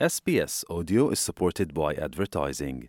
SBS Audio is supported by advertising.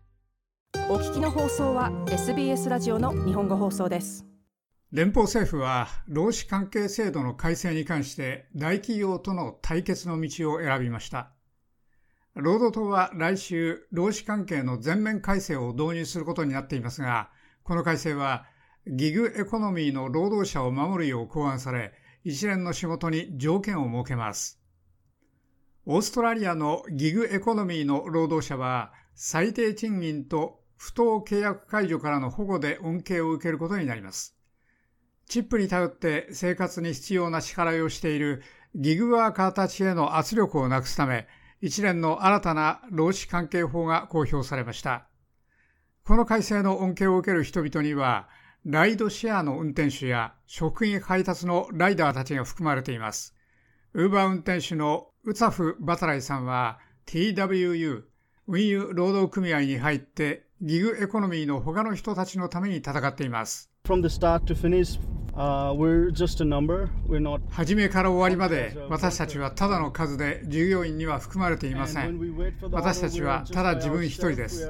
お聞きの放送は SBS ラジオの日本語放送です。連邦政府は労使関係制度の改正に関して大企業との対決の道を選びました。労働党は来週、労使関係の全面改正を導入することになっていますが、この改正はギグエコノミーの労働者を守るよう考案され、一連の仕事に条件を設けます。オーストラリアのギグエコノミーの労働者は最低賃金と不当契約解除からの保護で恩恵を受けることになります。チップに頼って生活に必要な支払いをしているギグワーカーたちへの圧力をなくすため、一連の新たな労使関係法が公表されました。この改正の恩恵を受ける人々には、ライドシェアの運転手や食品配達のライダーたちが含まれています。ウーバー運転手のウツァフ・バタライさんは TWU 運輸労働組合に入ってギグエコノミーの他の人たちのために戦っています。初めから終わりまで私たちはただの数で従業員には含まれていません。私たちはただ自分一人です。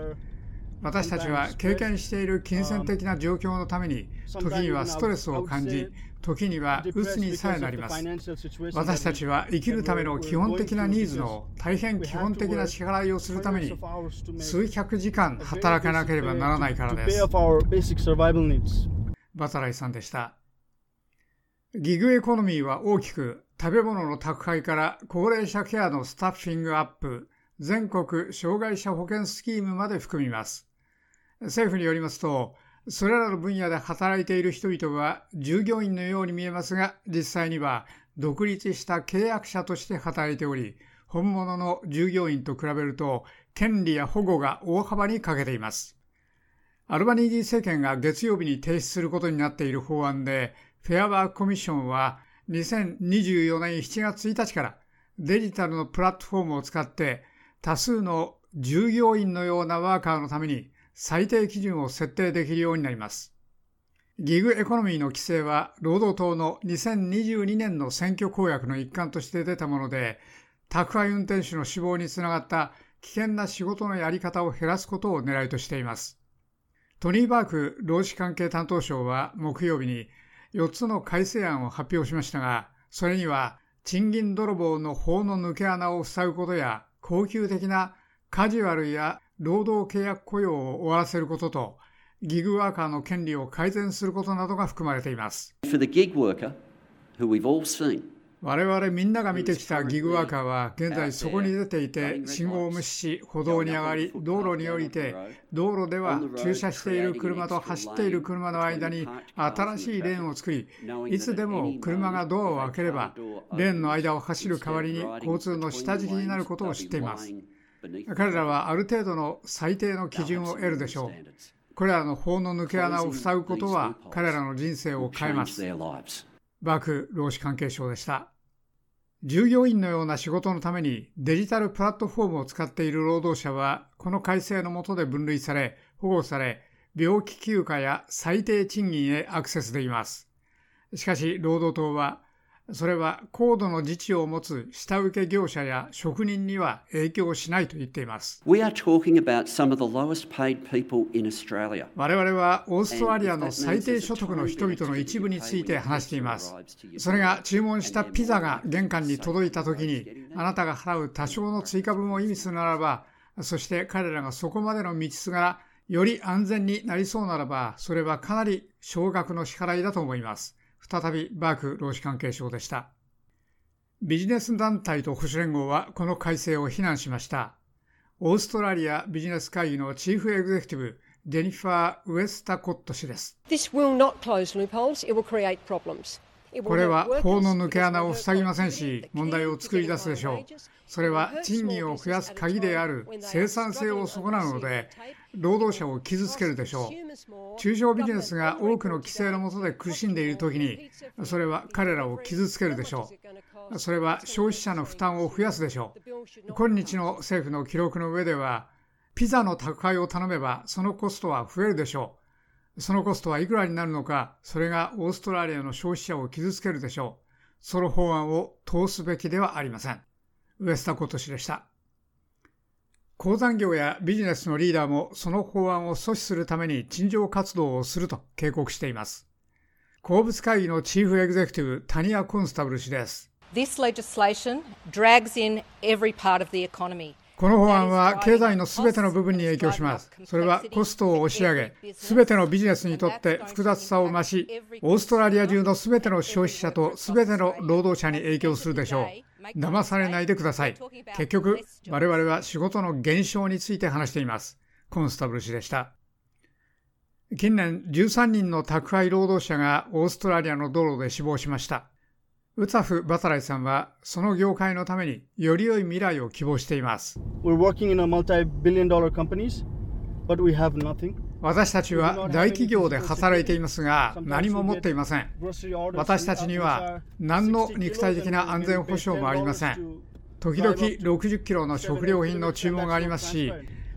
私たちは経験している金銭的な状況のために時にはストレスを感じ時には鬱にさえなります。私たちは生きるための基本的なニーズの大変基本的な支払いをするために数百時間働かなければならないからです。バタライさんでした。ギグエコノミーは大きく食べ物の宅配から高齢者ケアのスタッフィングアップ全国障害者保険スキームまで含みます。政府によりますと、それらの分野で働いている人々は従業員のように見えますが、実際には独立した契約者として働いており、本物の従業員と比べると権利や保護が大幅に欠けています。アルバニージー政権が月曜日に提出することになっている法案で、フェアワークコミッションは2024年7月1日からデジタルのプラットフォームを使って多数の従業員のようなワーカーのために最低基準を設定できるようになります。ギグエコノミーの規制は労働党の2022年の選挙公約の一環として出たもので、宅配運転手の死亡につながった危険な仕事のやり方を減らすことを狙いとしています。トニー・バーク労使関係担当相は木曜日に4つの改正案を発表しましたが、それには賃金泥棒の法の抜け穴を塞ぐことや恒久的なカジュアルや労働契約雇用を終わらせることと、ギグワーカーの権利を改善することなどが含まれています。我々みんなが見てきたギグワーカーは現在そこに出ていて信号を無視し歩道に上がり道路に降りて道路では駐車している車と走っている車の間に新しいレーンを作りいつでも車がドアを開ければレーンの間を走る代わりに交通の下敷きになることを知っています彼らはある程度の最低の基準を得るでしょうこれらの法の抜け穴を塞ぐことは彼らの人生を変えます.バーク労使関係省でした。従業員のような仕事のためにデジタルプラットフォームを使っている労働者は、この改正の下で分類され、保護され、病気休暇や最低賃金へアクセスできます。しかし、労働党は、それは高度の自治を持つ下請け業者や職人には影響しないと言っています。我々はオーストラリアの最低所得の人々の一部について話しています。それが注文したピザが玄関に届いたときに、あなたが払う多少の追加分を意味するならば、そして彼らがそこまでの道すがら、より安全になりそうならば、それはかなり少額の支払いだと思います。再びバーク労使関係省でした。ビジネス団体と保守連合はこの改正を非難しました。オーストラリアビジネス会議のチーフエグゼクティブ、ジェニファー・ウエスタコット氏です。This will not close loopholes, it will create problems. これは法の抜け穴を塞ぎませんし、問題を作り出すでしょう。それは賃金を増やす鍵である生産性を損なうので、労働者を傷つけるでしょう。中小ビジネスが多くの規制の下で苦しんでいるときに、それは彼らを傷つけるでしょう。それは消費者の負担を増やすでしょう。今日の政府の記録の上では、ピザの宅配を頼めばそのコストは増えるでしょう。そのコストはいくらになるのか、それがオーストラリアの消費者を傷つけるでしょう。その法案を通すべきではありません。ウエスタコト氏でした。鉱山業やビジネスのリーダーもその法案を阻止するために陳情活動をすると警告しています。鉱物会議のチーフエグゼクティブタニア・コンスタブル氏です。This legislation drags in every part of the economy. この法案は経済のすべての部分に影響します。それはコストを押し上げ、すべてのビジネスにとって複雑さを増し、オーストラリア中のすべての消費者とすべての労働者に影響するでしょう。騙されないでください。結局、我々は仕事の減少について話しています。コンスタブル氏でした。近年、13人の宅配労働者がオーストラリアの道路で死亡しました。ウツァフ・バタライさんはその業界のためにより良い未来を希望しています。私たちは大企業で働いていますが何も持っていません。私たちには何の肉体的な安全保障もありません。時々60キロの食料品の注文がありますし、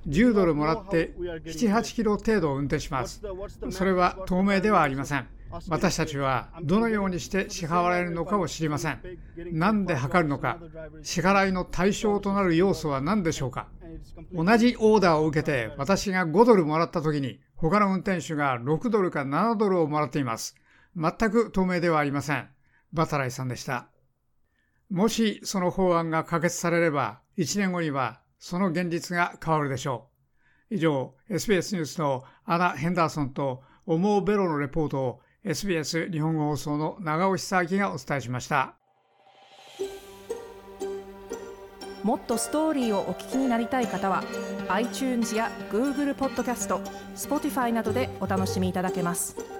10ドルもらって7、8キロ程度運転します。それは透明ではありません。私たちはどのようにして支払われるのかを知りません。何で測るのか、支払いの対象となる要素は何でしょうか。同じオーダーを受けて私が5ドルもらった時に他の運転手が6ドルか7ドルをもらっています。全く透明ではありません。バタライさんでした。もしその法案が可決されれば1年後にはその現実が変わるでしょう。以上、SBS ニュースのアナ・ヘンダーソンとオモーベロのレポートを SBS 日本語放送の長尾久明がお伝えしましたもっとストーリーをお聞きになりたい方は iTunes や Google ポッドキャスト Spotify などでお楽しみいただけます